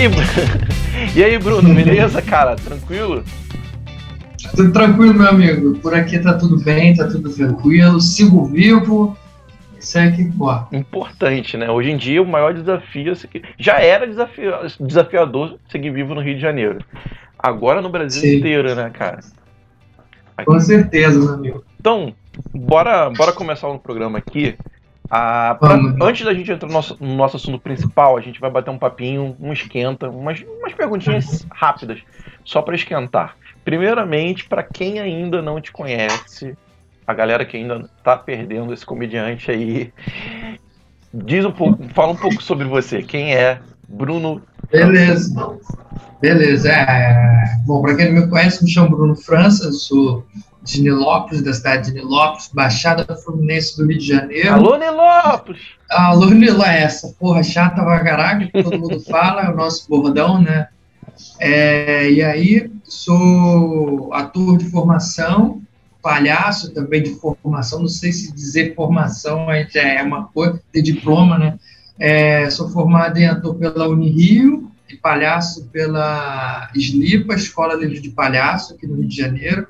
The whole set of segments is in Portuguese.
aí, e aí, Bruno, beleza, cara? Tranquilo? Tudo tranquilo, meu amigo. Por aqui tá tudo bem, tá tudo tranquilo. Sigo vivo. Isso é que importa. Importante, né? Hoje em dia, o maior desafio é já era desafiador seguir vivo no Rio de Janeiro. Agora no Brasil Sim. inteiro, né, cara? Aqui. Com certeza, meu amigo. Então, bora, bora começar o programa aqui. Ah, pra, antes da gente entrar no nosso, no nosso assunto principal, a gente vai bater um papinho, um esquenta, umas, umas perguntinhas rápidas, só para esquentar. Primeiramente, para quem ainda não te conhece, a galera que ainda tá perdendo esse comediante aí, diz um pouco, fala um pouco sobre você. Quem é Bruno? Beleza. Beleza. É... Bom, para quem não me conhece, me chamo Bruno França, sou de Nilópolis, da cidade de Nilópolis, Baixada Fluminense do Rio de Janeiro. Alô, Nilópolis! Alô, Nilópolis, é essa porra chata vagaraga que todo mundo fala, é o nosso bordão, né? É, e aí, sou ator de formação, palhaço também de formação, não sei se dizer formação já é uma coisa, de diploma, né? É, sou formado em ator pela Unirio, e palhaço pela SLIPA, Escola Livre de Palhaço, aqui no Rio de Janeiro.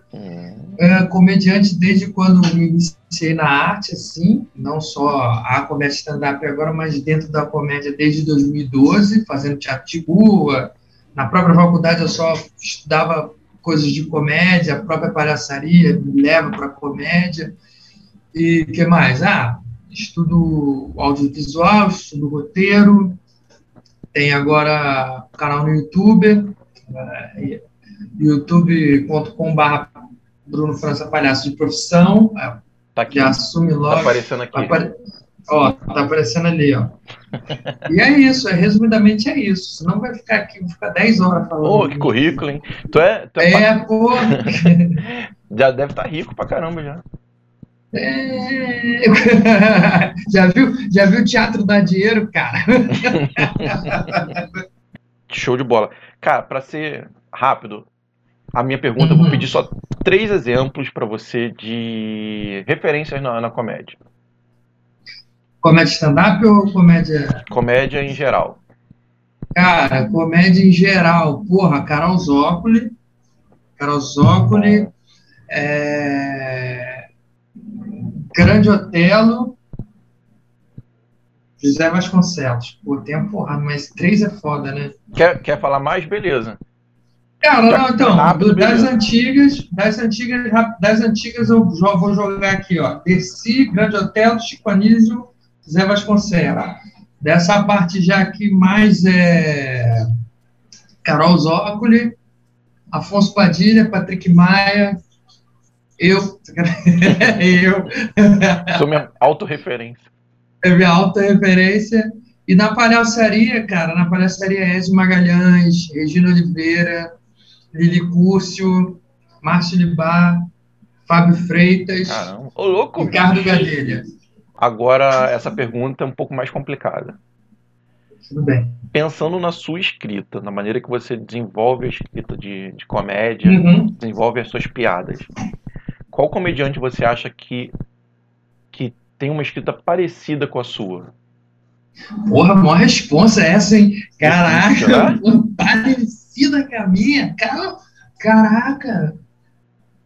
É, comediante desde quando me iniciei na arte, assim, não só a comédia stand-up agora, mas dentro da comédia desde 2012, fazendo teatro de rua. Na própria faculdade eu só estudava coisas de comédia, a própria palhaçaria me leva para a comédia. E o que mais? Ah, estudo audiovisual, estudo roteiro, tem agora canal no YouTube, é, youtube.com.br Bruno França Palhaço de Profissão. É, tá aqui. Já assume logo. Tá aparecendo aqui. Tá apare... Ó, tá aparecendo ali, ó. e é isso, é, resumidamente é isso. Senão vai ficar aqui, vai ficar 10 horas falando. Pô, que currículo, hein? Tu é. Tu é, é pô. já deve estar tá rico pra caramba já. É... já viu? Já viu o teatro dar dinheiro, cara? Show de bola. Cara, para ser rápido, a minha pergunta, uhum. eu vou uhum. pedir só três exemplos para você de referências na, na comédia. Comédia stand-up ou comédia. Comédia em geral. Cara, comédia em geral. Porra, Carol Zócoli. Carol Zócoli. É... Grande Otelo. José Vasconcelos. Pô, tem a porrada, mas três é foda, né? Quer, quer falar mais? Beleza. Cara, não, então, rápido, das antigas, das antigas, das antigas eu já vou jogar aqui, ó. Dercy, Grande Otelo, Chico Anísio, Zé Vasconcelos. Dessa parte já aqui mais é Carol Zócoli, Afonso Padilha, Patrick Maia, eu. eu. Sou minha autorreferência. É minha autorreferência. E na palhaçaria, cara, na palhaçaria Ezio Magalhães, Regina Oliveira, Lili Cúrcio, Márcio Libar, Fábio Freitas, Caramba. Ô, louco, Ricardo Gadelha. Agora, essa pergunta é um pouco mais complicada. Tudo bem. Pensando na sua escrita, na maneira que você desenvolve a escrita de, de comédia, uhum. desenvolve as suas piadas, qual comediante você acha que, que tem uma escrita parecida com a sua? Porra, maior resposta é essa, hein? Caraca, parecida com a minha? Cara, caraca!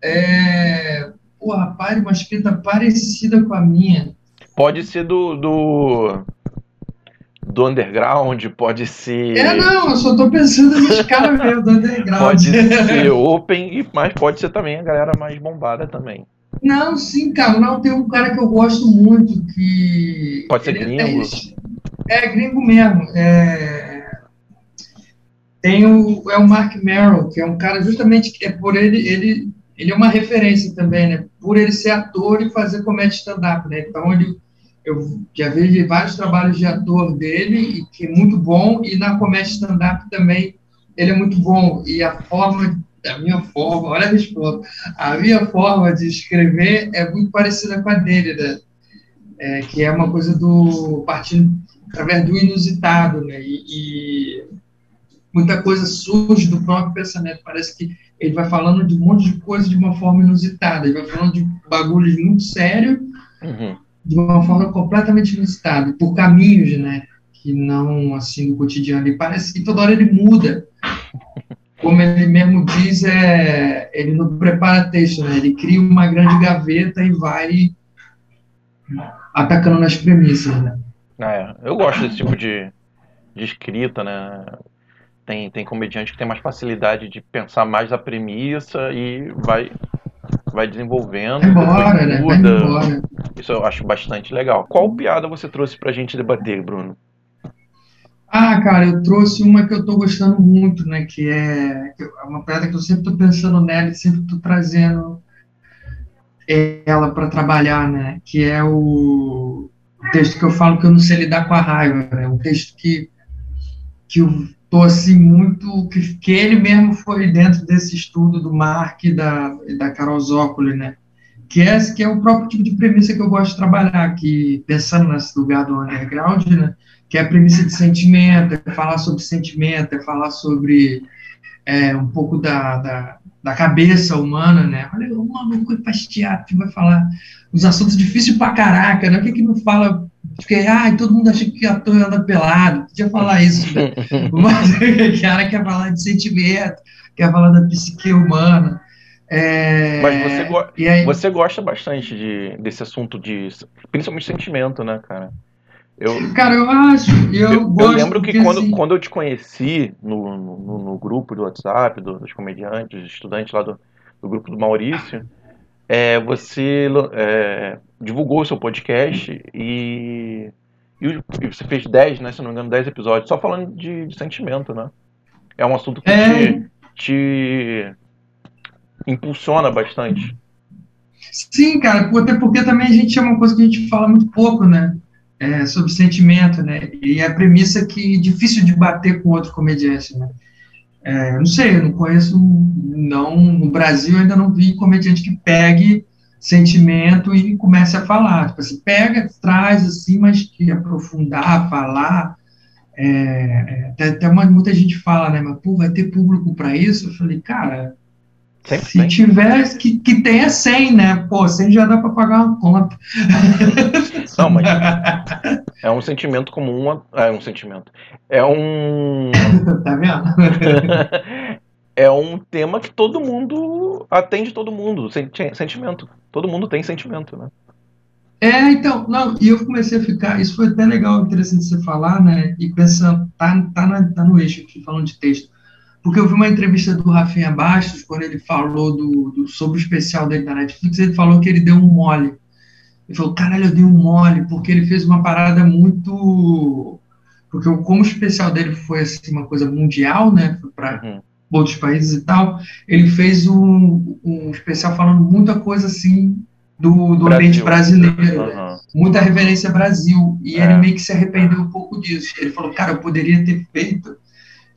É... Porra, pare, uma escrita parecida com a minha. Pode ser do, do, do underground, pode ser. É, não, eu só tô pensando nos caras mesmo do underground. Pode ser open, mas pode ser também a galera mais bombada também. Não, sim, cara, não, tem um cara que eu gosto muito que. Pode ser gringo? É, é, gringo mesmo. É... Tem o, é o Mark Merrill, que é um cara justamente que é por ele, ele, ele é uma referência também, né? Por ele ser ator e fazer comédia stand-up, né? Então ele eu já vi vários trabalhos de ator dele, que é muito bom, e na comédia stand-up também ele é muito bom. E a forma, a minha forma, olha a resposta, a minha forma de escrever é muito parecida com a dele, né? É, que é uma coisa do partindo através do inusitado, né? E, e, muita coisa surge do próprio pensamento. Parece que ele vai falando de um monte de coisa de uma forma inusitada. Ele vai falando de bagulhos muito sérios. Uhum de uma forma completamente inusitada, por caminhos, né? que não assim no cotidiano. E parece que toda hora ele muda. Como ele mesmo diz, é, ele não prepara texto, né? Ele cria uma grande gaveta e vai atacando nas premissas, né? É, eu gosto desse tipo de, de escrita, né? Tem, tem comediante que tem mais facilidade de pensar mais a premissa e vai, vai desenvolvendo. Embora, né? Muda. Isso eu acho bastante legal. Qual piada você trouxe pra gente debater, Bruno? Ah, cara, eu trouxe uma que eu tô gostando muito, né? Que é, é uma piada que eu sempre tô pensando nela e sempre tô trazendo ela para trabalhar, né? Que é o texto que eu falo que eu não sei lidar com a raiva, né? Um texto que, que eu tô assim muito que, que ele mesmo foi dentro desse estudo do Mark e da, da Carol Zócoli, né? Que é, que é o próprio tipo de premissa que eu gosto de trabalhar, que pensando nesse lugar do underground, né? Que é a premissa de sentimento, é falar sobre sentimento, é falar sobre é, um pouco da, da, da, cabeça humana, né? Olha, o maluco faz teatro, vai falar os assuntos difíceis pra caraca, né? O que que não fala porque, ai, todo mundo acha que ator anda pelado, podia falar isso, né? mas o cara quer falar de sentimento, quer falar da psique humana. É... Mas você, go aí... você gosta bastante de, desse assunto de, principalmente sentimento, né, cara? Eu, cara, eu acho. Eu, eu, eu lembro que quando, assim... quando eu te conheci no, no, no grupo do WhatsApp, do, dos comediantes, dos estudantes lá do, do grupo do Maurício, é, você é, divulgou o seu podcast e, e, você fez 10, né, se não me engano, 10 episódios, só falando de, de sentimento, né? É um assunto que é... te, te impulsiona bastante. Sim, cara, até porque também a gente é uma coisa que a gente fala muito pouco, né? É, sobre sentimento, né? E a premissa que é difícil de bater com outro comediante, né? É, não sei, eu não conheço, não, no Brasil ainda não vi comediante que pegue sentimento e comece a falar. Tipo assim, pega, traz assim, mas que aprofundar, falar. É, é, até, até uma, muita gente fala, né? Mas, pô, vai ter público para isso? Eu falei, cara, Sempre se tem. tiver, que, que tenha 100, né? Pô, 100 já dá para pagar uma conta. Não, mas é um sentimento comum. É um sentimento. É um. tá vendo? é um tema que todo mundo atende todo mundo. Sentimento. Todo mundo tem sentimento, né? É, então, não, e eu comecei a ficar, isso foi até legal, interessante você falar, né, e pensando, tá, tá, na, tá no eixo aqui, falando de texto, porque eu vi uma entrevista do Rafinha Bastos, quando ele falou do, do, sobre o especial dele da Netflix, ele falou que ele deu um mole, ele falou, caralho, eu dei um mole, porque ele fez uma parada muito, porque como o especial dele foi, assim, uma coisa mundial, né, para uhum outros países e tal, ele fez um, um especial falando muita coisa assim do, do ambiente brasileiro, uhum. muita referência Brasil, e é. ele meio que se arrependeu um pouco disso. Ele falou, cara, eu poderia ter feito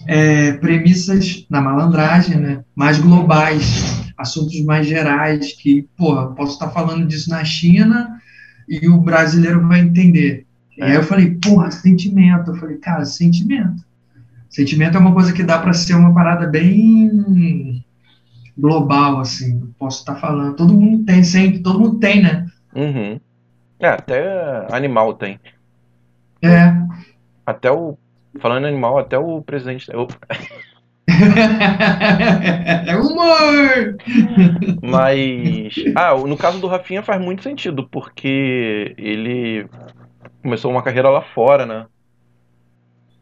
é, premissas na malandragem, né, mais globais, assuntos mais gerais, que, porra, posso estar falando disso na China e o brasileiro vai entender. É. E aí eu falei, porra, sentimento. Eu falei, cara, sentimento. Sentimento é uma coisa que dá para ser uma parada bem global, assim. Posso estar falando. Todo mundo tem, sempre, todo mundo tem, né? Uhum. É, até animal tem. É. Até o. Falando em animal, até o presidente. É humor! Mas. Ah, no caso do Rafinha faz muito sentido, porque ele começou uma carreira lá fora, né?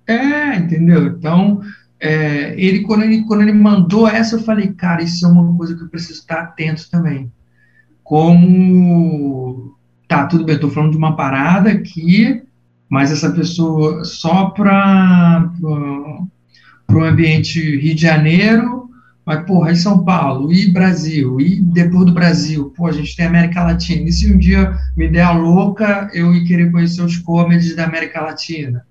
É, entendeu? Então, é, ele, quando ele, quando ele mandou essa, eu falei, cara, isso é uma coisa que eu preciso estar atento também. Como, tá, tudo bem, eu tô falando de uma parada aqui, mas essa pessoa só para o ambiente Rio de Janeiro, mas, porra, e São Paulo, e Brasil, e depois do Brasil, pô, a gente tem América Latina. E se um dia me der a louca, eu ir querer conhecer os comedies da América Latina?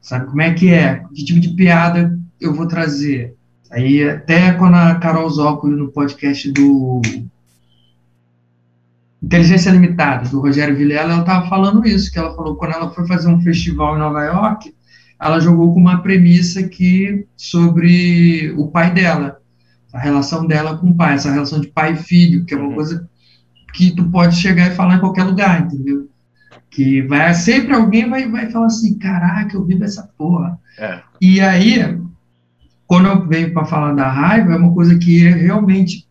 Sabe como é que é? Que tipo de piada eu vou trazer? Aí, até quando a Carol Zócoli, no podcast do Inteligência Limitada, do Rogério Vilela, ela estava falando isso, que ela falou quando ela foi fazer um festival em Nova York, ela jogou com uma premissa que sobre o pai dela, a relação dela com o pai, essa relação de pai e filho, que é uma uhum. coisa que tu pode chegar e falar em qualquer lugar, entendeu? Que vai sempre alguém vai, vai falar assim, caraca, eu vivo essa porra. É. E aí, quando eu venho para falar da raiva, é uma coisa que realmente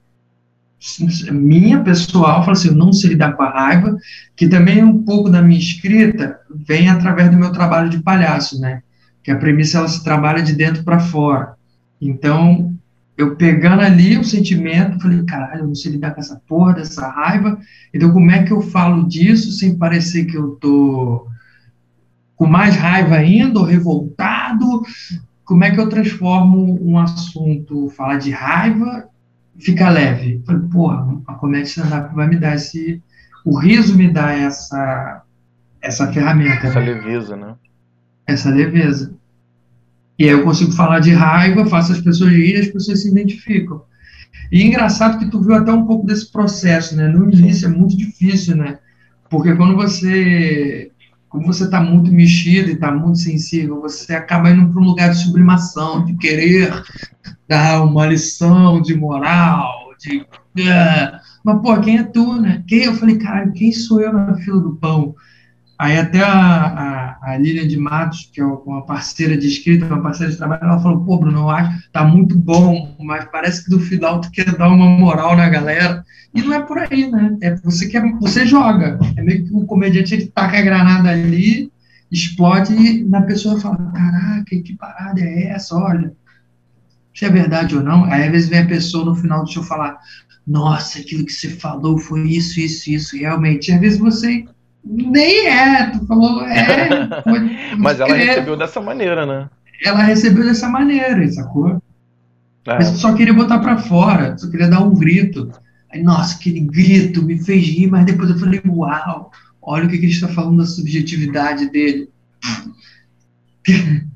minha pessoal, fala assim, eu não sei lidar com a raiva, que também um pouco da minha escrita vem através do meu trabalho de palhaço, né? Que a premissa ela se trabalha de dentro para fora. Então, eu pegando ali o sentimento, falei, caralho, eu não sei lidar com essa porra, dessa raiva, então como é que eu falo disso sem parecer que eu tô com mais raiva ainda, ou revoltado? Como é que eu transformo um assunto, falar de raiva, fica leve? Falei, porra, a comédia stand-up vai me dar esse... O riso me dá essa, essa ferramenta. Essa né? leveza, né? Essa leveza. E aí eu consigo falar de raiva, faço as pessoas rirem, as pessoas se identificam. E é engraçado que tu viu até um pouco desse processo, né? No início é muito difícil, né? Porque quando você, como você está muito mexido e está muito sensível, você acaba indo para um lugar de sublimação, de querer dar uma lição de moral, de... Ah, mas, pô, quem é tu, né? Quem? Eu falei, caralho, quem sou eu na fila do pão? Aí até a, a, a Lilian de Matos, que é uma parceira de escrita, uma parceira de trabalho, ela falou, pô, Bruno, eu acho tá muito bom, mas parece que do final tu quer dar uma moral na galera. E não é por aí, né? É você quer, você joga. É meio que o comediante ele taca a granada ali, explode e na pessoa fala, caraca, que parada é essa? Olha, se é verdade ou não. Aí às vezes vem a pessoa no final do show falar, nossa, aquilo que você falou foi isso, isso, isso, realmente. E às vezes você nem é, tu falou, é. Mas ela recebeu dessa maneira, né? Ela recebeu dessa maneira, sacou? É. Mas só queria botar pra fora, só queria dar um grito. Aí, nossa, aquele grito me fez rir, mas depois eu falei, uau, olha o que, que ele está falando da subjetividade dele.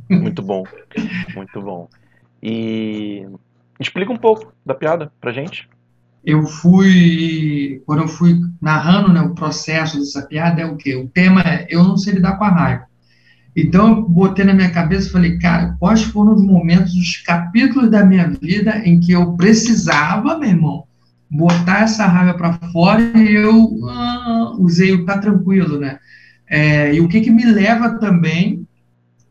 Muito bom, muito bom. E explica um pouco da piada pra gente eu fui, quando eu fui narrando né, o processo dessa piada, é o quê? O tema é eu não sei lidar com a raiva. Então eu botei na minha cabeça e falei, cara, quais foram os momentos, os capítulos da minha vida em que eu precisava, meu irmão, botar essa raiva para fora e eu ah, usei o tá tranquilo, né? É, e o que que me leva também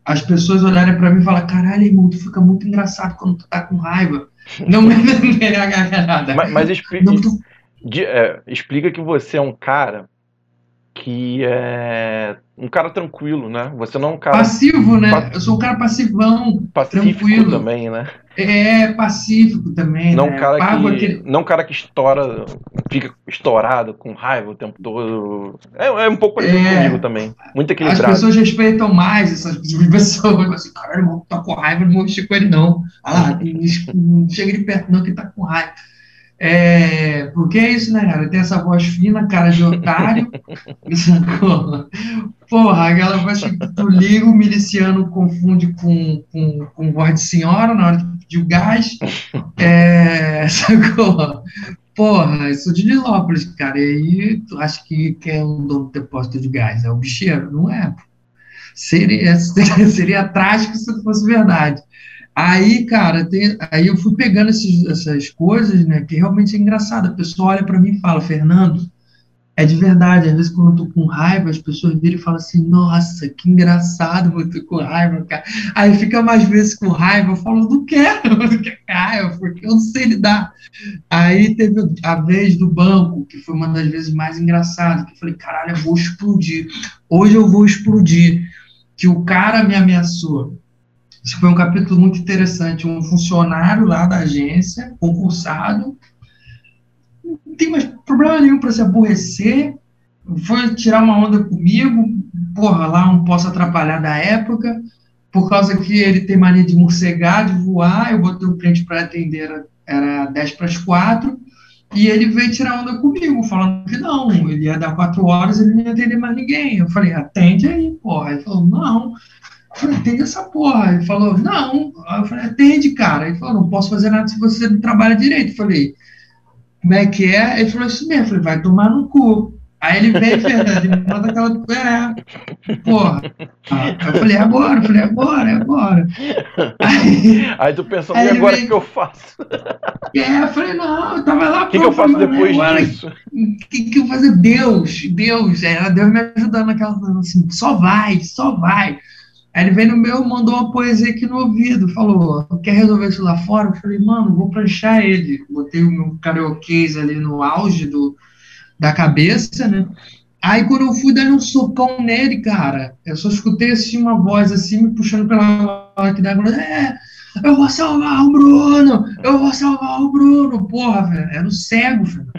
as pessoas olharem para mim e falar, caralho, irmão, tu fica muito engraçado quando tu tá com raiva. Não me nada. Mas, mas explica, não, tu... de, é, explica que você é um cara que é um cara tranquilo, né? Você não é um cara. Passivo, né? Eu sou um cara passivão. Pacífico tranquilo. também, né? É, pacífico também. Não né? cara Pago que. Aquele... Não cara que estoura, fica estourado, com raiva o tempo todo. É, é um pouco parecido é... comigo também. Muito equilibrado. As pessoas respeitam mais essas pessoas. Assim, cara, irmão, tá com raiva, não vou mexer com ele, não. Ah lá, não chega de perto, não, que tá com raiva. É, porque é isso, né, cara? Tem essa voz fina, cara de otário. Porra, aquela voz que tu liga, o miliciano confunde com, com, com voz de senhora na hora de pedir o gás. É, sacou? Porra, eu sou de Nilópolis, cara. E aí tu acha que, que é um dono do depósito de gás? É o bicheiro? Não é. Seria, seria trágico se fosse verdade. Aí, cara, tem, aí eu fui pegando esses, essas coisas, né, que realmente é engraçado. A pessoa olha para mim e fala, Fernando, é de verdade. Às vezes, quando eu tô com raiva, as pessoas viram e falam assim, nossa, que engraçado você com raiva, cara. Aí fica mais vezes com raiva, eu falo, não quero, não quero raiva, porque eu não sei lidar. Aí teve a vez do banco, que foi uma das vezes mais engraçadas, que eu falei, caralho, eu vou explodir. Hoje eu vou explodir. Que o cara me ameaçou isso foi um capítulo muito interessante. Um funcionário lá da agência, concursado, não tem mais problema nenhum para se aborrecer, foi tirar uma onda comigo, porra, lá não posso atrapalhar da época, por causa que ele tem mania de morcegar, de voar, eu botei o cliente para atender, era, era 10 para as 4, e ele veio tirar onda comigo, falando que não, ele ia dar 4 horas, ele não ia atender mais ninguém. Eu falei, atende aí, porra. Ele falou, não, eu falei, atende essa porra. Ele falou, não. Eu falei, atende, cara. Ele falou, não posso fazer nada se você não trabalha direito. Eu falei, como é que é? Ele falou isso mesmo. Eu falei, vai tomar no cu. Aí ele veio, Fernando, e manda aquela. É, porra. Aí eu falei, é agora, eu falei, é agora, é agora. Aí, aí tu pensou, e agora o que eu faço? É, eu falei, não, eu tava lá. O que, que eu faço depois disso? O que, que eu fazer? Deus, Deus, era Deus me ajudando naquela. Assim, só vai, só vai. Aí ele veio no meu, mandou uma poesia aqui no ouvido, falou, quer resolver isso lá fora? Eu falei, mano, vou pranchar ele. Botei o meu karaokês ali no auge do, da cabeça, né? Aí quando eu fui dar um socão nele, cara, eu só escutei assim uma voz assim, me puxando pela aqui da é, eu vou salvar o Bruno, eu vou salvar o Bruno, porra, velho, era o cego, velho.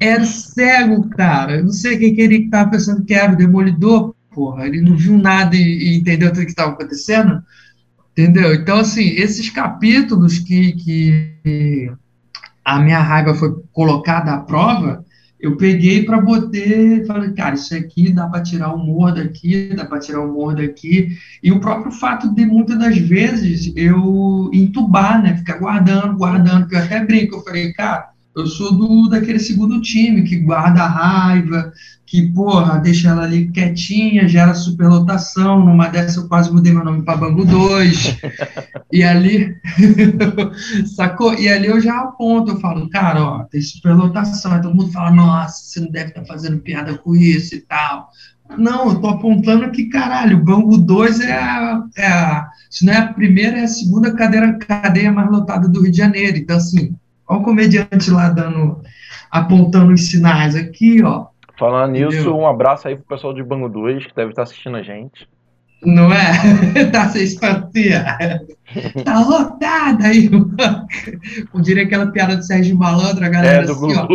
Era, cego, cara, eu não sei quem que ele tava pensando que era o demolidor, porra, ele não viu nada e, e entendeu tudo que estava acontecendo, entendeu? Então, assim, esses capítulos que, que a minha raiva foi colocada à prova, eu peguei para botar, falei, cara, isso aqui dá para tirar o humor daqui, dá para tirar o humor daqui, e o próprio fato de muitas das vezes eu entubar, né, ficar guardando, guardando, que eu até brinco, eu falei, cara, eu sou do daquele segundo time que guarda a raiva, que, porra, deixa ela ali quietinha, gera superlotação. Numa dessa eu quase mudei meu nome para Bangu 2. e ali, sacou? E ali eu já aponto, eu falo, cara, ó, tem superlotação. Aí todo mundo fala, nossa, você não deve estar tá fazendo piada com isso e tal. Não, eu tô apontando que, caralho, o Bangu 2 é a, é se não é a primeira, é a segunda cadeira, cadeia mais lotada do Rio de Janeiro. Então, assim, olha o comediante lá dando, apontando os sinais aqui, ó Falando nisso, um abraço aí pro pessoal de Bango 2 que deve estar assistindo a gente. Não é? tá sem espantia. tá lotada aí. Eu diria aquela piada do Sérgio Malandro, a galera é, do assim, ó.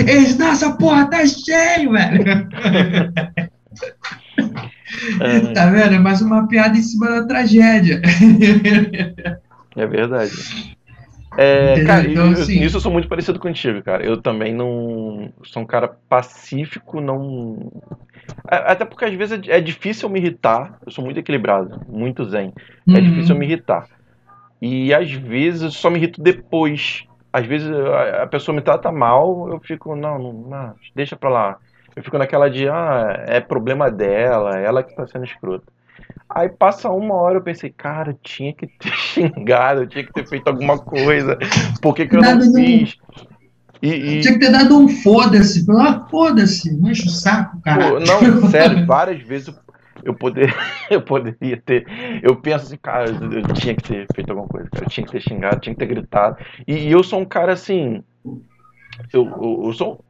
Eles, nossa, porra, tá cheio, velho. É. Tá vendo? É mais uma piada em cima da tragédia. É verdade. É, cara, então, eu, assim, nisso eu sou muito parecido contigo, cara. Eu também não. Sou um cara pacífico, não. É, até porque às vezes é difícil me irritar. Eu sou muito equilibrado, muito zen. É uhum. É difícil eu me irritar. E às vezes eu só me irrito depois. Às vezes a pessoa me trata mal, eu fico, não, não, não deixa pra lá. Eu fico naquela de, ah, é problema dela, ela que tá sendo escrota. Aí passa uma hora eu pensei, cara, tinha que ter xingado, tinha que ter feito alguma coisa. Por que, que eu não fiz? E, e... Tinha que ter dado um foda-se, ah, foda-se, não enche o saco, cara. não, sério, várias vezes eu, poder, eu poderia ter. Eu penso assim, cara, eu, tinha que ter feito alguma coisa, cara, eu tinha que ter xingado, tinha que ter gritado. E, e eu sou um cara assim. Eu, eu, eu sou.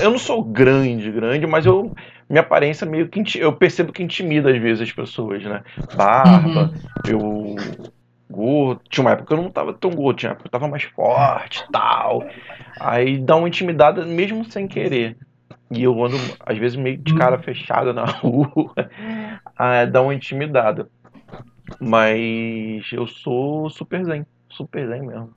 Eu não sou grande, grande, mas eu minha aparência meio que eu percebo que intimida às vezes as pessoas, né? Barba, uhum. eu gordo, tinha uma época que eu não tava tão gordo, tinha uma época que eu tava mais forte, tal. Aí dá uma intimidada mesmo sem querer. E eu ando às vezes meio de cara fechada na rua, dá uma intimidada. Mas eu sou super zen, super zen mesmo.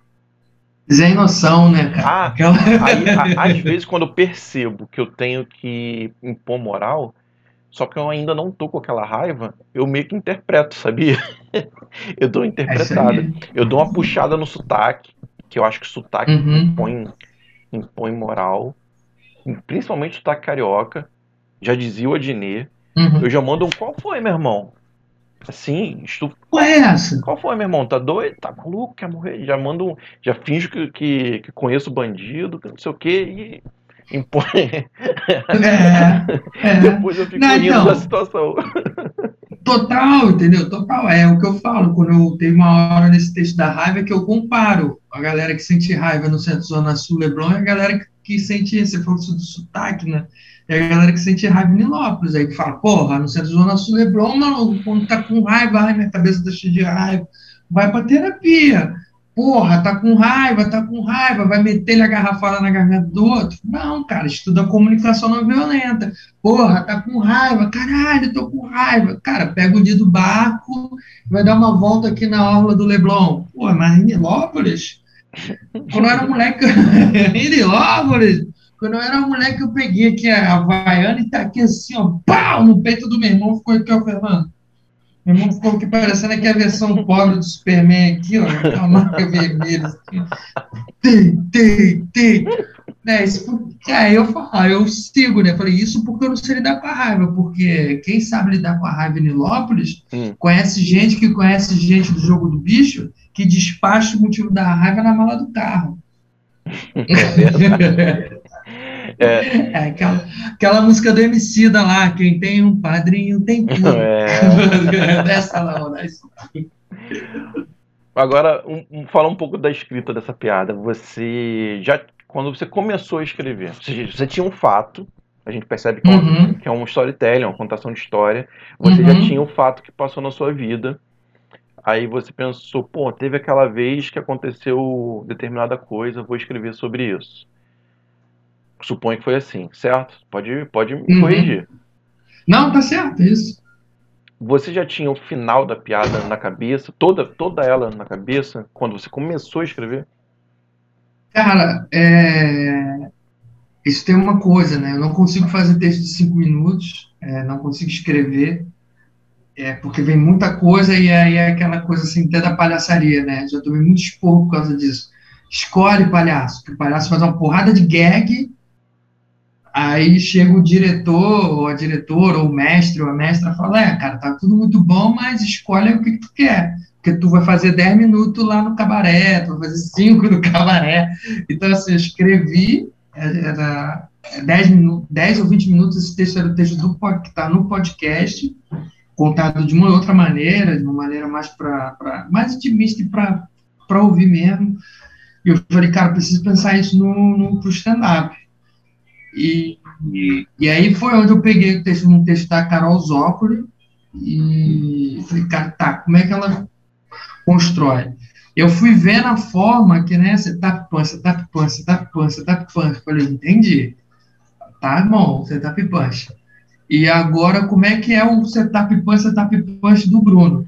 Sem noção, né, cara? Ah, Aquela... aí, a, às vezes, quando eu percebo que eu tenho que impor moral, só que eu ainda não tô com aquela raiva, eu meio que interpreto, sabia? eu dou uma é interpretada. É eu dou uma puxada no sotaque, que eu acho que o sotaque uhum. impõe, impõe moral, principalmente sotaque carioca. Já dizia o Adnet. Uhum. Eu já mando um qual foi, meu irmão? Assim, estu... Qual é essa? Qual foi, meu irmão? Tá doido? Tá maluco? Quer morrer? Já manda um. Já finjo que, que, que conheço o bandido, que não sei o quê, e impõe. É, é. Depois eu fico não, rindo então, da situação. Total, entendeu? Total. É o que eu falo. Quando eu tenho uma hora nesse texto da raiva que eu comparo a galera que sente raiva no centro Zona Sul Leblon e a galera que, que sente. Você falou do sotaque, né? E a galera que sente raiva em Nilópolis, aí que fala, porra, no centro Zona Sul Leblon, mano, quando tá com raiva, ai, minha cabeça tá cheia de raiva, vai pra terapia. Porra, tá com raiva, tá com raiva, vai meter a garrafada na garganta do outro? Não, cara, estuda comunicação não violenta. Porra, tá com raiva, caralho, tô com raiva. Cara, pega o dia do barco, vai dar uma volta aqui na orla do Leblon. Porra, mas em Nilópolis? Quando eu era moleque, em Nilópolis, quando eu era moleque, eu peguei aqui a Havaiana e tá aqui assim, ó, pau, no peito do meu irmão, ficou aqui, ó, Fernando. Meu irmão ficou aqui parecendo aqui a versão pobre do Superman aqui, ó, a marca vermelha. Assim. tem, tem, tem. Né, isso, aí eu falo, ah, eu sigo, né? Falei, isso porque eu não sei lidar com a raiva, porque quem sabe lidar com a raiva em Nilópolis hum. conhece gente que conhece gente do jogo do bicho que despacha o motivo da raiva na mala do carro. É, é aquela, aquela música do MC da lá, quem tem um padrinho tem tudo. É. Dessa lá, né? Agora, um, um, fala um pouco da escrita dessa piada. Você já, quando você começou a escrever, você, você tinha um fato, a gente percebe que, é uhum. que é um storytelling, uma contação de história. Você uhum. já tinha um fato que passou na sua vida. Aí você pensou, pô, teve aquela vez que aconteceu determinada coisa, vou escrever sobre isso. Suponho que foi assim, certo? Pode, pode me uhum. corrigir. Não, tá certo, isso. Você já tinha o final da piada na cabeça, toda, toda ela na cabeça, quando você começou a escrever? Cara, é... isso tem uma coisa, né? Eu não consigo fazer texto de cinco minutos, é, não consigo escrever, é, porque vem muita coisa e aí é aquela coisa assim, até da palhaçaria, né? Já tomei muito esporro por causa disso. Escolhe palhaço, que o palhaço faz uma porrada de gag Aí chega o diretor, ou a diretora, ou o mestre, ou a mestra, fala: É, cara, tá tudo muito bom, mas escolhe o que, que tu quer. Porque tu vai fazer 10 minutos lá no cabaré, tu vai fazer 5 no cabaré. Então, assim, eu escrevi, era 10, minutos, 10 ou 20 minutos, esse texto era o texto do, que está no podcast, contado de uma outra maneira, de uma maneira mais, pra, mais intimista e para ouvir mesmo. E eu falei, cara, preciso pensar isso no, no, pro stand-up. E, e, aí foi onde eu peguei o texto, um texto da Carol Zócoli e falei, cara, tá, como é que ela constrói? Eu fui ver na forma que, né, setup punch, setup punch, setup punch, setup punch. Falei, entendi. Tá bom, setup punch. E agora, como é que é o setup punch, setup punch do Bruno?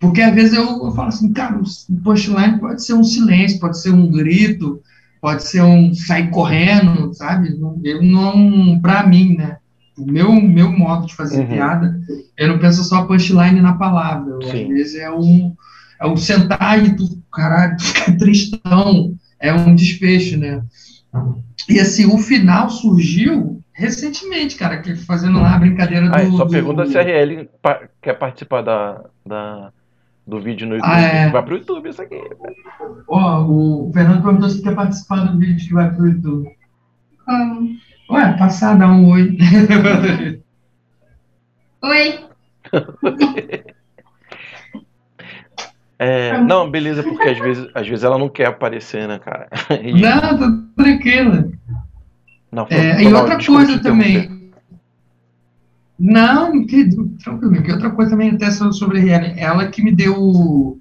Porque às vezes eu, eu falo assim, cara, o punchline pode ser um silêncio, pode ser um grito, pode ser um sair correndo, sabe? Eu não, para mim, né? O meu, meu modo de fazer uhum. piada, eu não penso só punchline na palavra. Às vezes é um, é um sentar e tu, caralho, fica tristão. É um desfecho, né? E assim, o final surgiu recentemente, cara, que fazendo lá a brincadeira do. Ah, só pergunta do... se a RL quer participar da, da, do vídeo no YouTube. Ah, é. Vai pro YouTube isso aqui. Ó, oh, o Fernando perguntou se quer participar do vídeo que vai pro YouTube. Ah, ué, passar, dá um oi. oi. É, não, beleza, porque às vezes, às vezes ela não quer aparecer, né, cara? E... Não, tá tranquila. Não, é, e outra coisa também, não, tranquilo. Que outra coisa também até sobre ela, ela que me deu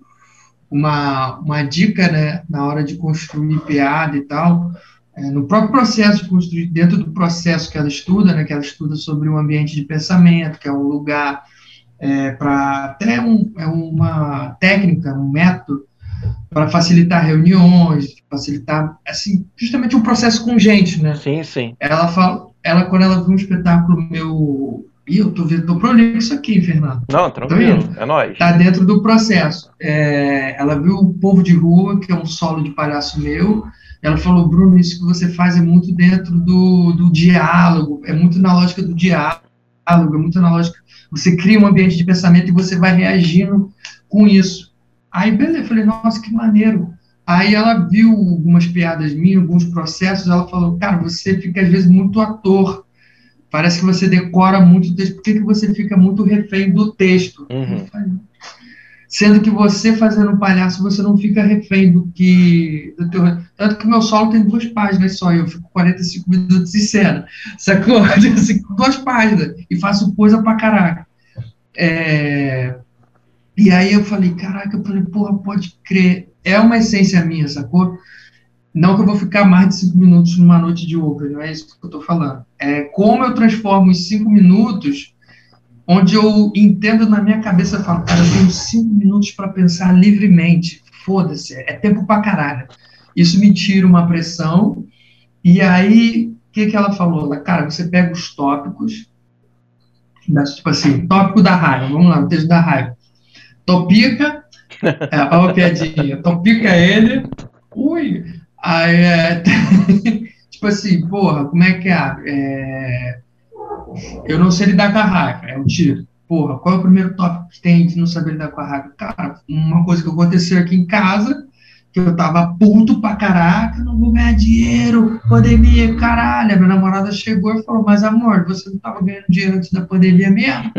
uma, uma dica, né, na hora de construir piada e tal, é, no próprio processo de construir, dentro do processo que ela estuda, né, que ela estuda sobre um ambiente de pensamento, que é um lugar é, para até um, é uma técnica, um método para facilitar reuniões, facilitar, assim, justamente um processo com gente, né? Sim, sim. Ela fala, ela quando ela viu um espetáculo meu Ih, eu tô vendo, tô prolixo aqui, Fernando. Não, tranquilo, é nóis. Tá dentro do processo. É, ela viu o Povo de Rua, que é um solo de palhaço meu, ela falou, Bruno, isso que você faz é muito dentro do, do diálogo, é muito na lógica do diálogo, é muito na lógica, você cria um ambiente de pensamento e você vai reagindo com isso. Aí, beleza, eu falei, nossa, que maneiro. Aí ela viu algumas piadas minhas, alguns processos, ela falou, cara, você fica às vezes muito ator, parece que você decora muito o texto, por que, que você fica muito refém do texto? Uhum. Sendo que você fazendo um palhaço, você não fica refém do que. Do teu... Tanto que meu solo tem duas páginas só, eu fico 45 minutos em cena, sacou? Duas páginas, e faço coisa pra caraca. É... E aí eu falei, caraca, eu falei, porra, pode crer, é uma essência minha, sacou? Não que eu vou ficar mais de cinco minutos numa noite de Uber, não é isso que eu estou falando. É como eu transformo os cinco minutos, onde eu entendo na minha cabeça, eu falo, cara, eu tenho cinco minutos para pensar livremente. Foda-se, é tempo pra caralho. Isso me tira uma pressão. E aí, o que, que ela falou? Ela, cara, você pega os tópicos, tipo assim, tópico da raiva, vamos lá, o texto da raiva. Topica, é, ó a piadinha, topica ele, ui, Aí é. tipo assim, porra, como é que é? é? Eu não sei lidar com a raiva, é um tiro. Porra, qual é o primeiro tópico que tem de não saber lidar com a raiva? Cara, uma coisa que aconteceu aqui em casa que eu tava puto pra caraca, não vou ganhar dinheiro, pandemia, caralho. A minha namorada chegou e falou, mas amor, você não tava ganhando dinheiro antes da pandemia mesmo?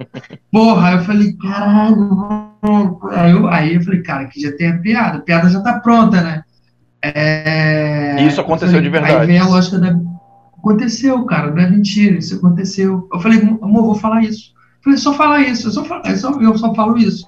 Porra, aí eu falei, caralho. Aí eu, aí eu falei, cara, que já tem a piada, a piada já tá pronta, né? É... Isso aconteceu falei, de verdade. Aí vem a lógica da. Aconteceu, cara, não é mentira, isso aconteceu. Eu falei, amor, vou falar isso. Eu falei, só falar isso, eu só, falo, eu só, eu só falo isso.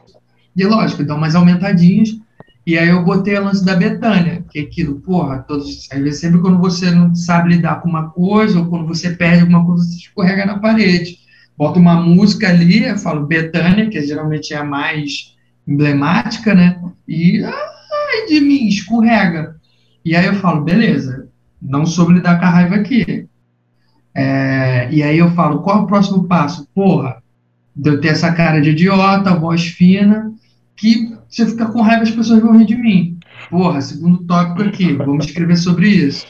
E lógico, dá umas aumentadinhas. E aí eu botei a lance da Betânia, que é aquilo, porra, todos, às vezes sempre quando você não sabe lidar com uma coisa, ou quando você perde alguma coisa, você escorrega na parede. Bota uma música ali, eu falo Betânia, que geralmente é a mais emblemática, né? E ai de mim, escorrega. E aí eu falo, beleza, não soube lidar com a raiva aqui. É, e aí eu falo, qual é o próximo passo? Porra, de eu ter essa cara de idiota, voz fina, que se eu ficar com raiva, as pessoas vão rir de mim. Porra, segundo tópico aqui, vamos escrever sobre isso.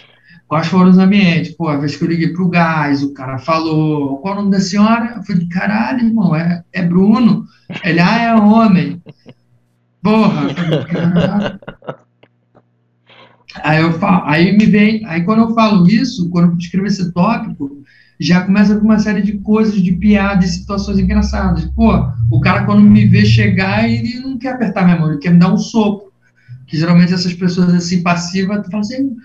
Quais foram os ambientes? Pô, a vez que eu liguei pro gás, o cara falou, qual o nome da senhora? Eu falei, caralho, irmão, é, é Bruno. Ele, ah, é homem. Porra, eu falei, caralho. Aí eu falo, aí me vem, aí quando eu falo isso, quando eu escrevo esse tópico, já começa com uma série de coisas, de piadas, situações engraçadas. Pô, o cara quando me vê chegar, ele não quer apertar minha mão, ele quer me dar um soco. Que geralmente essas pessoas assim, passivas, tu fala assim,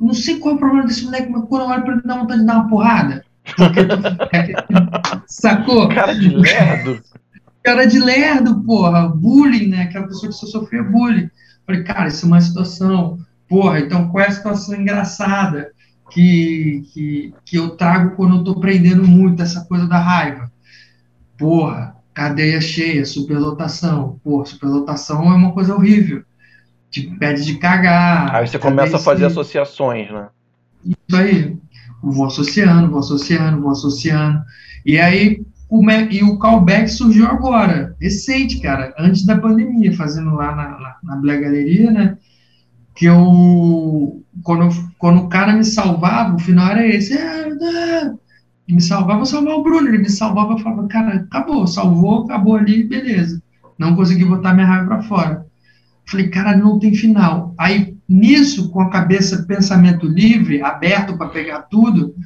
não sei qual é o problema desse moleque, mas quando eu olho pra ele, dá vontade de dar uma porrada. Sacou? Cara de lerdo. Cara de lerdo, porra. Bullying, né? Aquela pessoa que só sofria bullying. Falei, cara, isso é uma situação. Porra, então qual é a situação engraçada? que, que, que eu trago quando eu estou prendendo muito essa coisa da raiva. Porra, cadeia cheia, superlotação. Porra, superlotação é uma coisa horrível. Te pede de cagar. Aí você começa a fazer associações, né? Isso aí. vou associando, vou associando, vou associando. E aí, o, e o callback surgiu agora, recente, cara, antes da pandemia, fazendo lá na, na, na Black Galeria, né? Que eu quando, quando o cara me salvava, o final era esse, é, me salvava, eu salvar o Bruno, ele me salvava, eu falava, cara, acabou, salvou, acabou ali, beleza. Não consegui botar minha raiva para fora. Falei, cara, não tem final. Aí, nisso, com a cabeça, pensamento livre, aberto para pegar tudo,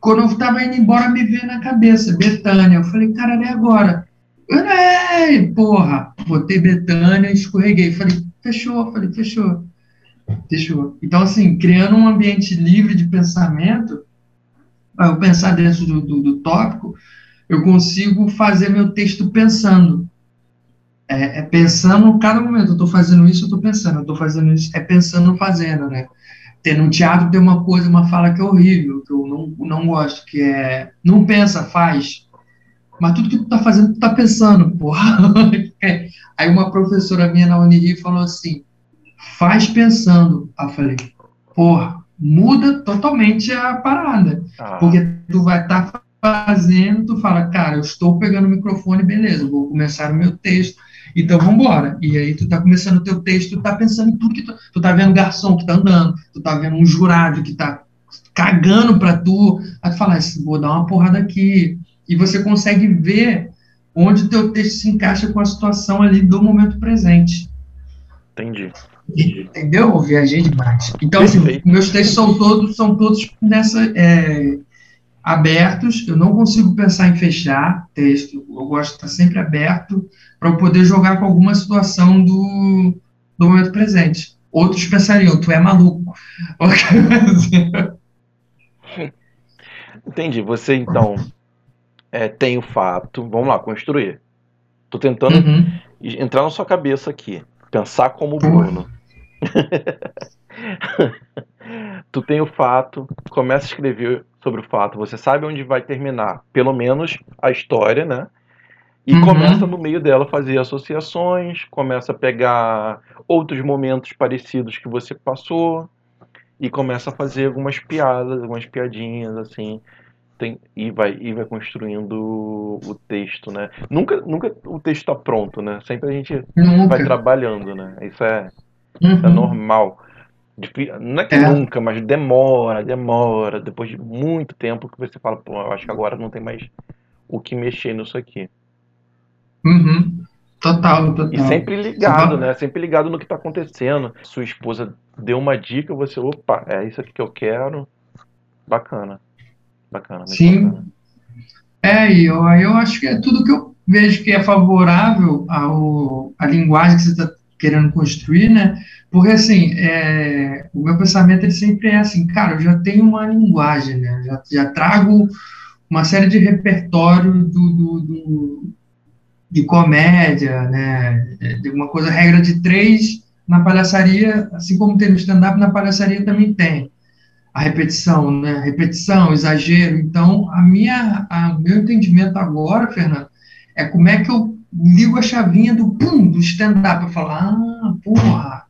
quando eu estava indo embora, me veio na cabeça, Betânia. Eu falei, cara, é agora. Ei, porra, botei Betânia, escorreguei. Falei, fechou, falei, fechou. Fechou. Então, assim, criando um ambiente livre de pensamento, eu pensar dentro do, do, do, tópico, eu consigo fazer meu texto pensando. É, é pensando cada momento. Eu estou fazendo isso, eu estou pensando. Eu estou fazendo isso, é pensando, fazendo, né? Tem, no teatro tem uma coisa, uma fala que é horrível, que eu não, não gosto, que é não pensa, faz. Mas tudo que tu tá fazendo, tu tá pensando, porra. Aí uma professora minha na Unirio falou assim, faz pensando. Aí eu falei, porra, muda totalmente a parada. Ah. Porque tu vai estar tá fazendo, tu fala, cara, eu estou pegando o microfone, beleza, vou começar o meu texto, então vamos embora. E aí tu tá começando o teu texto, tu tá pensando em tudo que tu, tu tá vendo garçom que tá andando, tu tá vendo um jurado que tá cagando pra tu, aí tu fala, vou dar uma porrada aqui, e você consegue ver onde o teu texto se encaixa com a situação ali do momento presente. Entendi. Entendeu? Eu viajei demais. Então, assim, meus textos são todos, são todos nessa é, abertos. Eu não consigo pensar em fechar texto. Eu gosto de estar sempre aberto para eu poder jogar com alguma situação do, do momento presente. Outros pensariam, tu é maluco. Entendi. Você então é, tem o fato. Vamos lá, construir. Tô tentando uhum. entrar na sua cabeça aqui. Pensar como Bruno. tu tem o fato, começa a escrever sobre o fato, você sabe onde vai terminar, pelo menos a história, né? E uhum. começa no meio dela a fazer associações, começa a pegar outros momentos parecidos que você passou e começa a fazer algumas piadas, algumas piadinhas assim tem, e, vai, e vai construindo o texto, né? Nunca, nunca o texto está pronto, né? Sempre a gente nunca. vai trabalhando, né? Isso é, uhum. isso é normal. Não é que é. nunca, mas demora, demora. Depois de muito tempo que você fala, pô, eu acho que agora não tem mais o que mexer nisso aqui. Uhum. Total, total. E sempre ligado, né? Sempre ligado no que tá acontecendo. Sua esposa deu uma dica, você, opa, é isso aqui que eu quero. Bacana. Bacana. Sim. Bacana. É, e eu, eu acho que é tudo que eu vejo que é favorável ao, à linguagem que você está querendo construir, né? Porque, assim, é, o meu pensamento ele sempre é assim, cara, eu já tenho uma linguagem, né? Já, já trago uma série de repertório do, do, do, de comédia, né? De uma coisa, regra de três na palhaçaria, assim como tem no stand-up, na palhaçaria também tem a repetição, né? Repetição, exagero. Então, a minha, a meu entendimento agora, Fernando, é como é que eu ligo a chavinha do pum, do stand-up. Eu falo, ah, porra,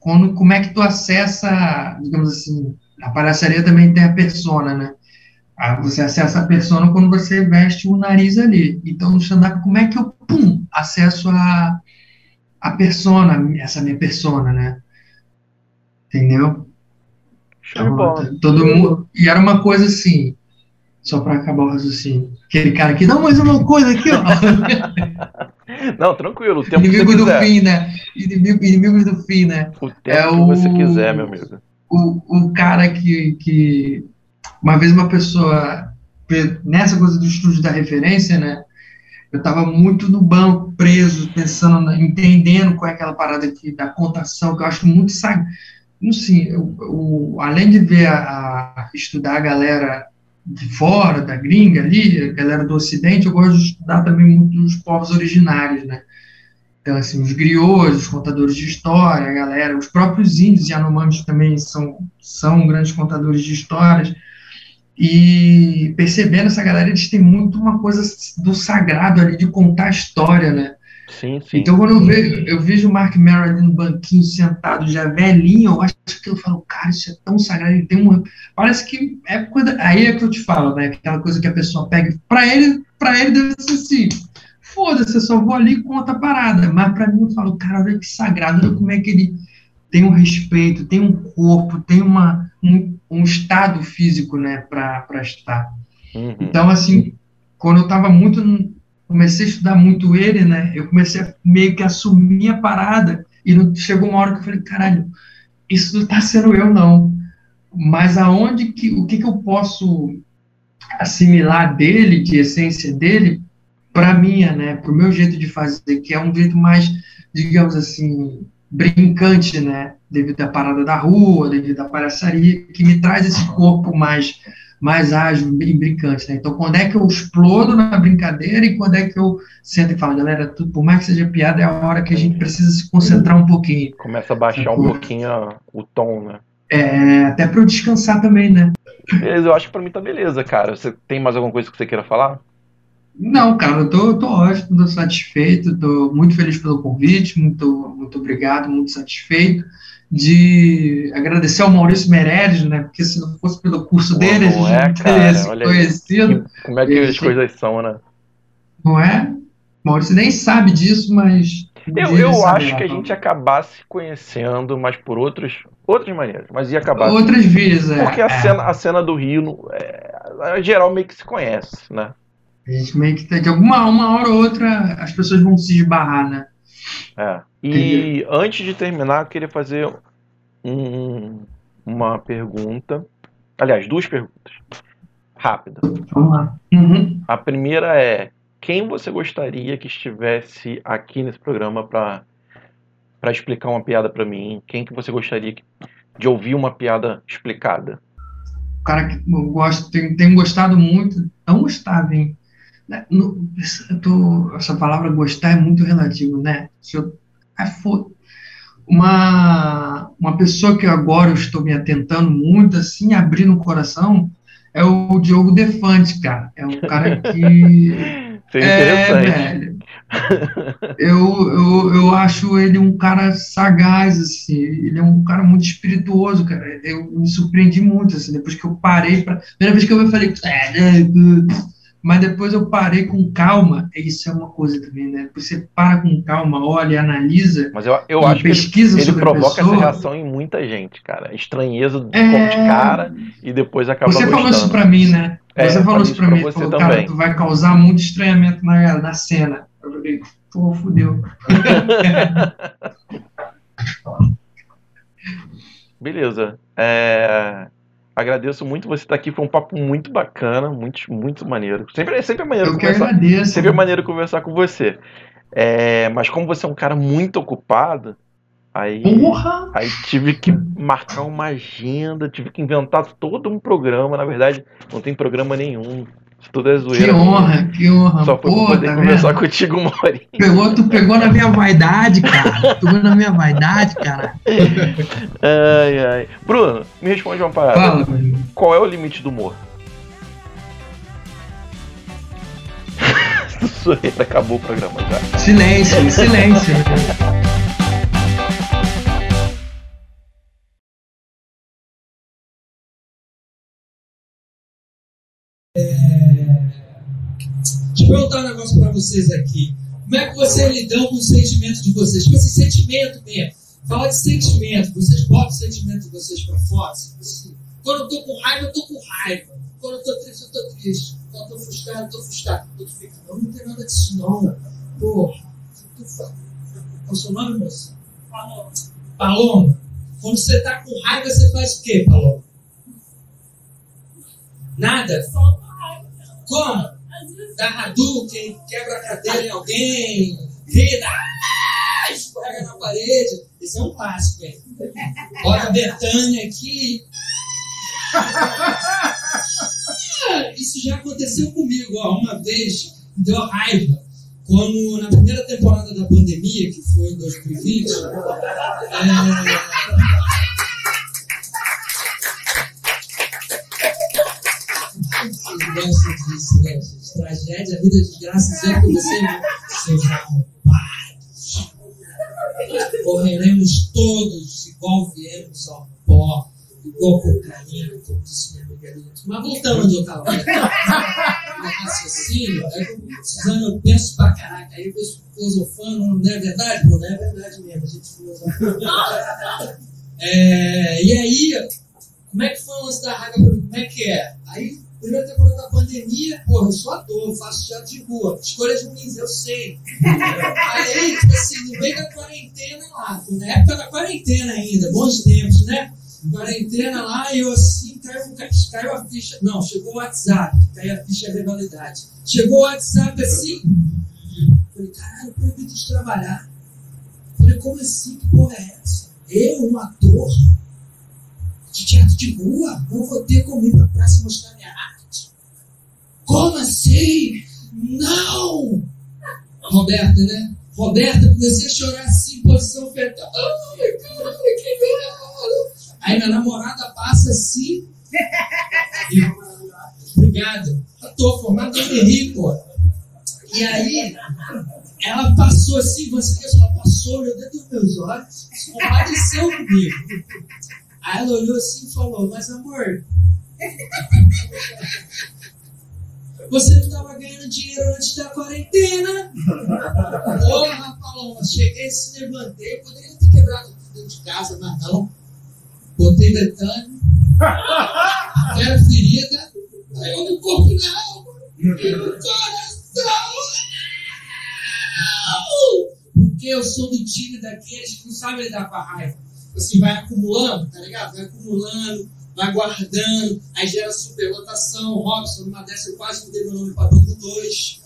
quando, como é que tu acessa, digamos assim, a palhaçaria também tem a persona, né? Ah, você acessa a persona quando você veste o nariz ali. Então, no stand-up, como é que eu, pum, acesso a, a persona, essa minha persona, né? Entendeu? Então, todo mundo. E era uma coisa assim, só para acabar o raciocínio. Aquele cara aqui, dá mais uma coisa aqui, ó. Não, tranquilo. O tempo Inimigo do fim, né? Inimigo, inimigos do fim, né? O tempo é que o, você quiser, meu amigo. O, o cara que, que. Uma vez uma pessoa. Nessa coisa do estúdio da referência, né? Eu estava muito no banco, preso, pensando, entendendo qual é aquela parada aqui da contação, que eu acho muito sagrado sim eu, eu, além de ver a, a, estudar a galera de fora, da gringa ali, a galera do ocidente, eu gosto de estudar também muito os povos originários, né? Então, assim, os griots, os contadores de história, a galera, os próprios índios e anomamis também são, são grandes contadores de histórias. E percebendo essa galera, eles têm muito uma coisa do sagrado ali, de contar história, né? Sim, sim. Então, quando eu vejo, eu vejo o Mark Merrill ali no banquinho, sentado, já velhinho, eu acho que eu falo, cara, isso é tão sagrado, ele tem uma... Parece que é coisa... Aí é que eu te falo, né? Aquela coisa que a pessoa pega... Para ele, para ele deve ser assim, foda-se, eu só vou ali e conta a parada. Mas para mim, eu falo, cara, olha que sagrado, olha como é que ele tem um respeito, tem um corpo, tem uma, um, um estado físico, né, para estar. Uhum. Então, assim, quando eu estava muito comecei a estudar muito ele, né? Eu comecei a meio que assumir a parada e não, chegou uma hora que eu falei, caralho, isso não está sendo eu não. Mas aonde que o que, que eu posso assimilar dele, de essência dele, para minha, né? Para o meu jeito de fazer, que é um jeito mais, digamos assim, brincante, né? Devido à parada da rua, devido à palhaçaria, que me traz esse corpo mais mais ágil e brincante, né? Então, quando é que eu explodo na brincadeira e quando é que eu sento e falo, galera, tudo, por mais que seja piada, é a hora que a gente precisa se concentrar um pouquinho. Começa a baixar um pouquinho o tom, né? É, até para eu descansar também, né? Beleza, eu acho que para mim tá beleza, cara. Você tem mais alguma coisa que você queira falar? Não, cara, eu tô, eu tô ótimo, tô satisfeito, tô muito feliz pelo convite, muito, muito obrigado, muito satisfeito de agradecer ao Maurício Meirelles, né? Porque se não fosse pelo curso dele, a gente é, não teria se conhecido. Como é que as coisas são, né? Não é? Maurício nem sabe disso, mas. Eu, eu acho que a gente acabasse conhecendo, mas por outros, outras maneiras. Mas ia acabar. Outras vias, é. Porque a, é. Cena, a cena do Rio, é, geral, meio que se conhece, né? A gente meio que. De alguma uma hora ou outra, as pessoas vão se esbarrar, né? É. E antes de terminar, eu queria fazer um, uma pergunta. Aliás, duas perguntas. Rápida. Vamos lá. Uhum. A primeira é: quem você gostaria que estivesse aqui nesse programa para para explicar uma piada para mim? Quem que você gostaria de ouvir uma piada explicada? O cara que eu gosto, tenho, tenho gostado muito, não gostava, hein? Né, no, tô, essa palavra gostar é muito relativo, né? Se eu, é uma, uma pessoa que agora eu estou me atentando muito, assim, abrindo o coração, é o Diogo Defante, cara. É um cara que. é, velho. Eu, eu, eu acho ele um cara sagaz, assim. Ele é um cara muito espirituoso, cara. Eu me surpreendi muito, assim, depois que eu parei para Primeira vez que eu vi, eu falei. Mas depois eu parei com calma. Isso é uma coisa também, né? Você para com calma, olha, analisa. Mas eu, eu acho pesquisa que ele, ele provoca essa reação em muita gente, cara. Estranheza do é... de cara e depois acaba Você gostando. falou isso pra mim, né? É, você falou isso pra, pra mim. Você falou, também. cara, tu vai causar muito estranhamento na, na cena. Eu falei, pô, fudeu. Beleza. É... Agradeço muito você estar aqui, foi um papo muito bacana, muito, muito maneiro. Sempre, sempre é maneiro Eu conversar. Agradeço. Sempre é maneiro conversar com você. É, mas como você é um cara muito ocupado, aí, Porra! aí tive que marcar uma agenda, tive que inventar todo um programa. Na verdade, não tem programa nenhum. Isso tudo é zoeira. Que honra, que honra. Só foi Pô, pra poder tá conversar vendo? contigo uma horinha. Pegou, tu pegou na minha vaidade, cara. Tu pegou na minha vaidade, cara. ai, ai. Bruno, me responde uma parada. Fala, Qual é o limite do humor? Zoeira, acabou o programa já. Silêncio, silêncio. perguntar um negócio para vocês aqui. Como é que vocês lidam com os sentimentos de vocês? Tipo esse assim, sentimento mesmo. Fala de sentimento. Vocês botam o sentimento de vocês para fora? Assim, quando eu tô com raiva, eu tô com raiva. Quando eu tô triste, eu tô triste. Quando eu tô frustrado, eu tô frustrado. Eu tô fica, não, não tem nada disso não. Porra. Qual é o seu nome, moça? Paloma. Paloma. Quando você tá com raiva, você faz o quê, Paloma? Nada? Como? Dá Hadouken, quebra a cadeira em alguém, grita, ah, escorrega na parede. Esse é um clássico, hein? Bota a Betânia aqui. Ah, isso já aconteceu comigo, ó, uma vez, deu raiva. Quando na primeira temporada da pandemia, que foi em 2020, é, Tragédia, vida, desgraça, sempre você, seus arrombados. Correremos todos igual viemos ao pó, igual cocaína, como disse minha amiga Lito. Mas voltando onde eu estava. No raciocínio, é precisando, eu penso pra caraca, aí eu penso filosofando, não é verdade, Bruno? É verdade mesmo, a gente filosofa. É, e aí, como é que foi o lance da raiva? Como é que é? Aí Primeira temporada da pandemia, porra, eu sou ator, faço teatro de rua. Escolhas ruins, eu sei. Aí, tipo assim, no meio da quarentena lá, na época da quarentena ainda, bons tempos, né? Quarentena lá, eu assim, caiu, caiu a ficha. Não, chegou o WhatsApp, caiu a ficha de rivalidade. Chegou o WhatsApp assim. Falei, caralho, proibido de trabalhar. Falei, como assim? Que porra é essa? Eu, um ator? de teatro de rua, não vou ter como ir para a praça mostrar minha arte. Como assim? Não! Roberta, né? Roberta, comecei a chorar assim, em posição fetal. Ai, cara, que merda! Aí minha namorada passa assim. E, obrigado. Eu tô formado rir, pô. E aí, ela passou assim, você ela passou, olhou dentro dos meus olhos, compadeceu comigo. Aí ela olhou assim e falou: Mas amor, você não estava ganhando dinheiro antes da quarentena? Porra, Paloma, cheguei, se levantei, poderia ter quebrado tudo de casa, mas não. Botei Betânia, era ferida, caiu no corpo e na alma, no coração. Porque eu sou do time daqueles que não sabem lidar com a raiva assim, vai acumulando, tá ligado? Vai acumulando, vai guardando, aí gera superlotação. Robson, numa dessa eu quase mudei meu nome para Bando 2.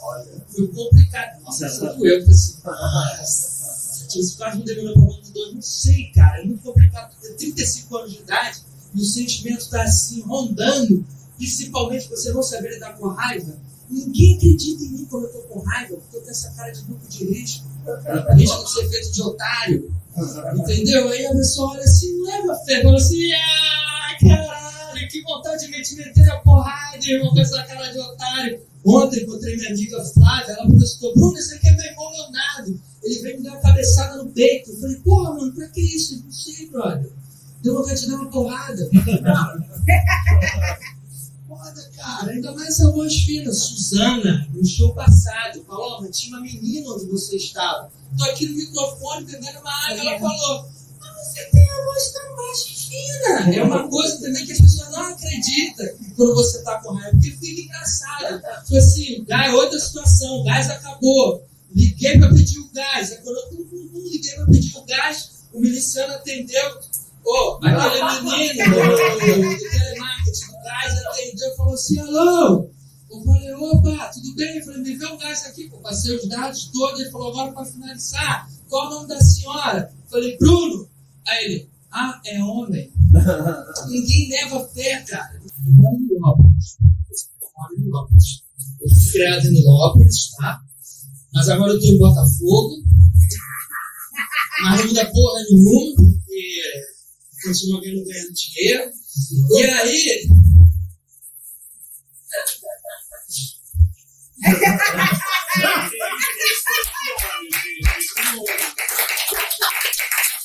Foi complicado. Nossa, essa doeu. Eu assim, nossa, eu quase mudei meu nome para Bando 2. Não sei, cara, é muito complicado. Ter 35 anos de idade e o sentimento está assim, rondando, principalmente você não saber lidar com raiva. Ninguém acredita em mim quando eu estou com raiva, porque eu tenho essa cara de grupo de risco. Risco de ser feito de otário. Entendeu? Aí a pessoa olha assim, leva fé, fala assim, ah, caralho, que vontade de me meter a porrada, irmão, com essa cara de otário. Ontem encontrei minha amiga Flávia, ela perguntou, Bruno, esse aqui é meu irmão Leonardo. Ele veio me dar uma cabeçada no peito. Eu falei, porra, mano, pra que isso? Não sei, brother. Deu vontade de dar uma porrada. Foda, cara. Ainda mais essa voz fina. Suzana, no show passado, falou: mas tinha uma menina onde você estava. Tô aqui no microfone bebendo uma água. Ela falou: mas você tem a voz tão baixa fina. É uma coisa também que as pessoas não acreditam quando você tá com raiva, porque fica engraçado. Tipo assim, gás, outra situação, o gás acabou. Liguei para pedir o gás. Aí quando eu liguei para pedir o gás, o miliciano atendeu. Pô, aquele menino do, do telemarketing do gás atendeu e falou assim: alô. Eu falei, opa, tudo bem? Eu falei, me vê o gás aqui, pô. Passei os dados todos. Ele falou, agora para finalizar, qual o nome da senhora? Eu falei, Bruno. Aí ele, ah, é homem. Ninguém leva fé, cara. Eu moro em Lópolis. Eu moro em Lópolis. Eu fui criado em Lópolis, tá? Mas agora eu estou em Botafogo. Mas não muda porra nenhuma, porque continua ganhando dinheiro. E aí.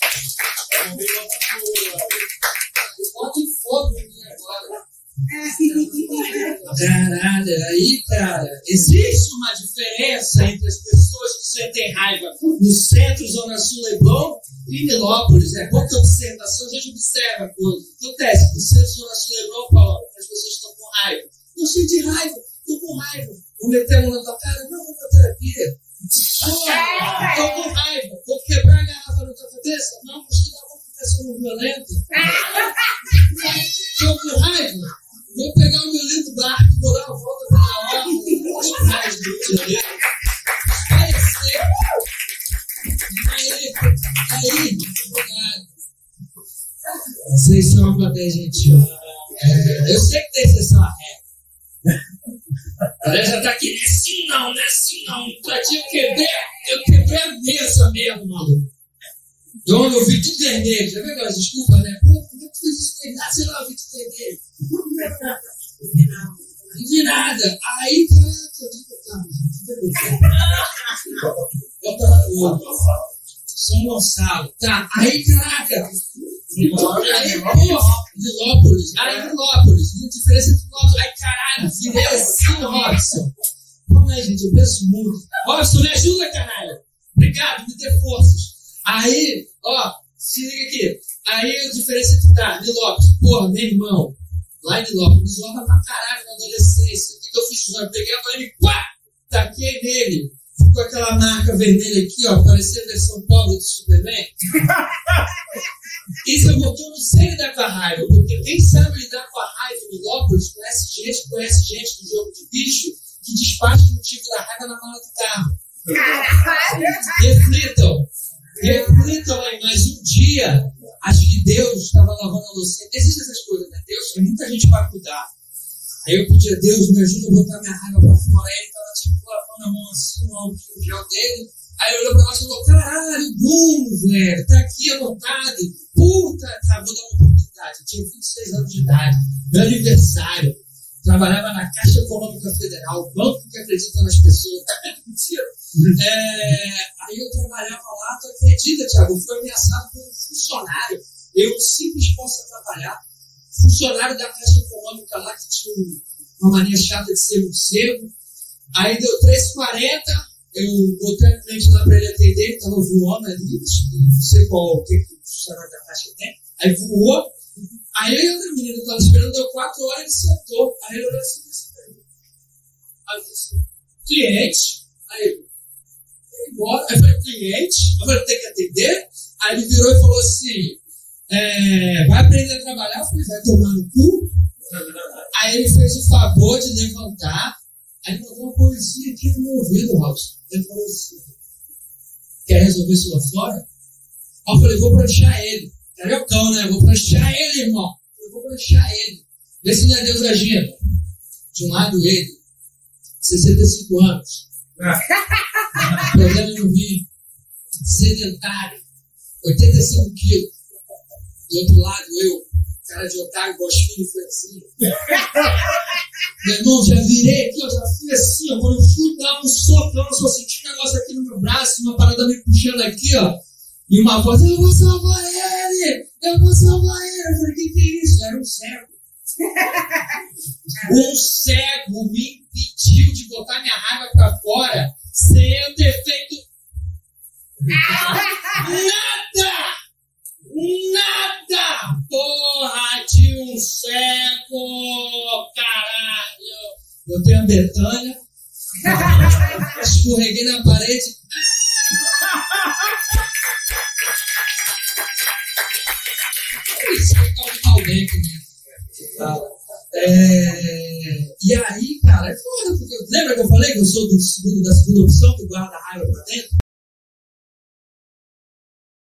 Caralho, aí, cara, existe uma diferença entre as pessoas que sentem raiva no centro, Zona Sul, Leblon e Milópolis. É pouca observação, a gente observa a coisa. Acontece, no centro, Zona Sul, Leblon, fala, as pessoas estão com raiva. Não senti raiva, estou com raiva. Vou meter a mão na tua cara, Gonçalo. Tá, aí, caraca. Aí, pô, Vilópolis. Aí, Vilópolis. A diferença entre nós. Ai, caralho, virei assim, Robson. Calma aí, gente, eu penso muito. Robson, me ajuda, caralho. Obrigado, me dê forças. Aí, ó, se liga aqui. Aí a diferença que tá, Nilópolis, porra, meu irmão, lá em Nilópolis, me zoava pra caralho na adolescência. O que, que eu fiz? Eu peguei a mãe e pá, taquei nele. Ficou aquela marca vermelha aqui, ó, parecia a versão pobre do Superman. Isso eu botou no sei lidar com a raiva, porque quem sabe lidar com a raiva em Nilópolis conhece gente, conhece gente do jogo de bicho que despacha o motivo da raiva na mala do carro. Reflitam. Reflitam aí, mas um dia, acho que Deus estava lavando a louça. Existem essas coisas, né? Deus tem muita gente para cuidar. Aí eu pedi a Deus, me ajuda a botar minha raiva para fora. Aí ele estava tipo lavando a mão assim, no álcool gel dele. Aí ele olhou para nós e falou: caralho, Bruno, velho, tá aqui anotado. Puta, tá, vou dar uma oportunidade. Eu tinha 26 anos de idade, meu aniversário. Trabalhava na Caixa Econômica Federal, o banco que acredita nas pessoas. Mentira. É, aí eu trabalhava lá, tu acredita, Tiago? Fui ameaçado por um funcionário. Eu, simples, posso trabalhar. Funcionário da Caixa Econômica lá, que tinha uma mania chata de ser morcego. Aí deu 3h40, eu botei a cliente lá para ele atender, ele estava voando ali, não sei qual o que o funcionário da Caixa tem. Aí voou. Aí eu e a menina estava esperando, deu 4 horas, ele sentou. Aí eu olhei assim, assim, aí eu cliente. Aí ele, embora. Aí eu falei, cliente, eu tem que atender. Aí ele virou e falou assim: é, vai aprender a trabalhar? Eu falei, vai tomar no cu. Aí ele fez o favor de levantar. Aí ele botou uma coisinha aqui no meu ouvido, Robson. Ele falou assim: quer resolver isso lá fora? Aí eu falei, vou pranchar ele. Cariocão, né? Vou pranchar ele, irmão. Eu vou pranchar ele. Vê se não é Deus agindo. De um lado ele, 65 anos. Problema no rim. Sedentário. 85 quilos. Do outro lado, eu. Cara de otário, bosfinho, franzinho. Meu irmão, já virei aqui, eu já fui assim, ó. Quando eu fui dar um socão, eu só senti um negócio aqui no meu braço, uma parada me puxando aqui, ó. E uma voz, eu vou salvar ele! Eu vou salvar ele! Eu falei, o que, que é isso? Era um cego. Um cego me impediu de botar minha raiva pra fora sem eu ter feito nada! Nada! Porra de um cego! Caralho! Botei a Betânia, escorreguei na parede. Tá alguém comigo. É... E aí, cara, é foda, porque lembra que eu falei que eu sou do segundo, da segunda opção que guarda a raiva pra dentro?